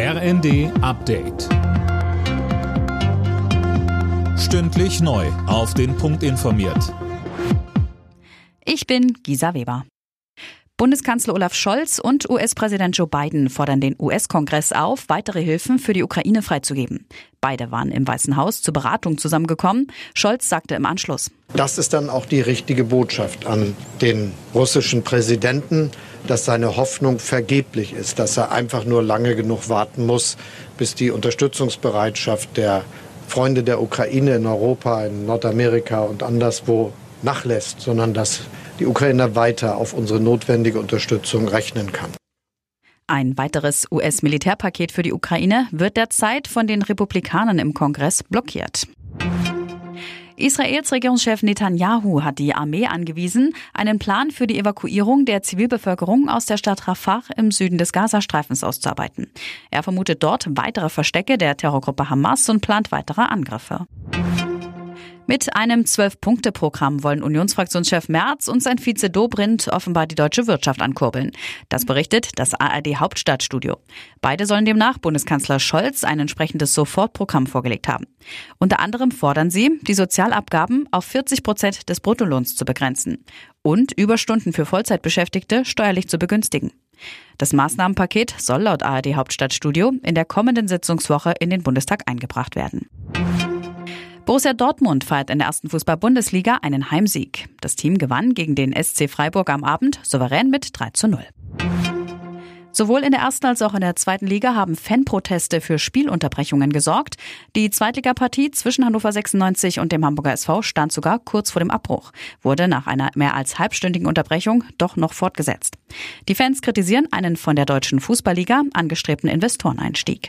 RND Update. Stündlich neu. Auf den Punkt informiert. Ich bin Gisa Weber. Bundeskanzler Olaf Scholz und US-Präsident Joe Biden fordern den US-Kongress auf, weitere Hilfen für die Ukraine freizugeben. Beide waren im Weißen Haus zur Beratung zusammengekommen. Scholz sagte im Anschluss. Das ist dann auch die richtige Botschaft an den russischen Präsidenten, dass seine Hoffnung vergeblich ist, dass er einfach nur lange genug warten muss, bis die Unterstützungsbereitschaft der Freunde der Ukraine in Europa, in Nordamerika und anderswo nachlässt, sondern dass die Ukraine weiter auf unsere notwendige Unterstützung rechnen kann. Ein weiteres US-Militärpaket für die Ukraine wird derzeit von den Republikanern im Kongress blockiert. Israels Regierungschef Netanyahu hat die Armee angewiesen, einen Plan für die Evakuierung der Zivilbevölkerung aus der Stadt Rafah im Süden des Gazastreifens auszuarbeiten. Er vermutet dort weitere Verstecke der Terrorgruppe Hamas und plant weitere Angriffe. Mit einem Zwölf-Punkte-Programm wollen Unionsfraktionschef Merz und sein Vize Dobrindt offenbar die deutsche Wirtschaft ankurbeln. Das berichtet das ARD Hauptstadtstudio. Beide sollen demnach Bundeskanzler Scholz ein entsprechendes Sofortprogramm vorgelegt haben. Unter anderem fordern sie, die Sozialabgaben auf 40 Prozent des Bruttolohns zu begrenzen und Überstunden für Vollzeitbeschäftigte steuerlich zu begünstigen. Das Maßnahmenpaket soll laut ARD Hauptstadtstudio in der kommenden Sitzungswoche in den Bundestag eingebracht werden. Borussia Dortmund feiert in der ersten Fußball-Bundesliga einen Heimsieg. Das Team gewann gegen den SC Freiburg am Abend souverän mit 3 zu 0. Sowohl in der ersten als auch in der zweiten Liga haben Fanproteste für Spielunterbrechungen gesorgt. Die Zweitligapartie zwischen Hannover 96 und dem Hamburger SV stand sogar kurz vor dem Abbruch, wurde nach einer mehr als halbstündigen Unterbrechung doch noch fortgesetzt. Die Fans kritisieren einen von der deutschen Fußballliga angestrebten Investoreneinstieg.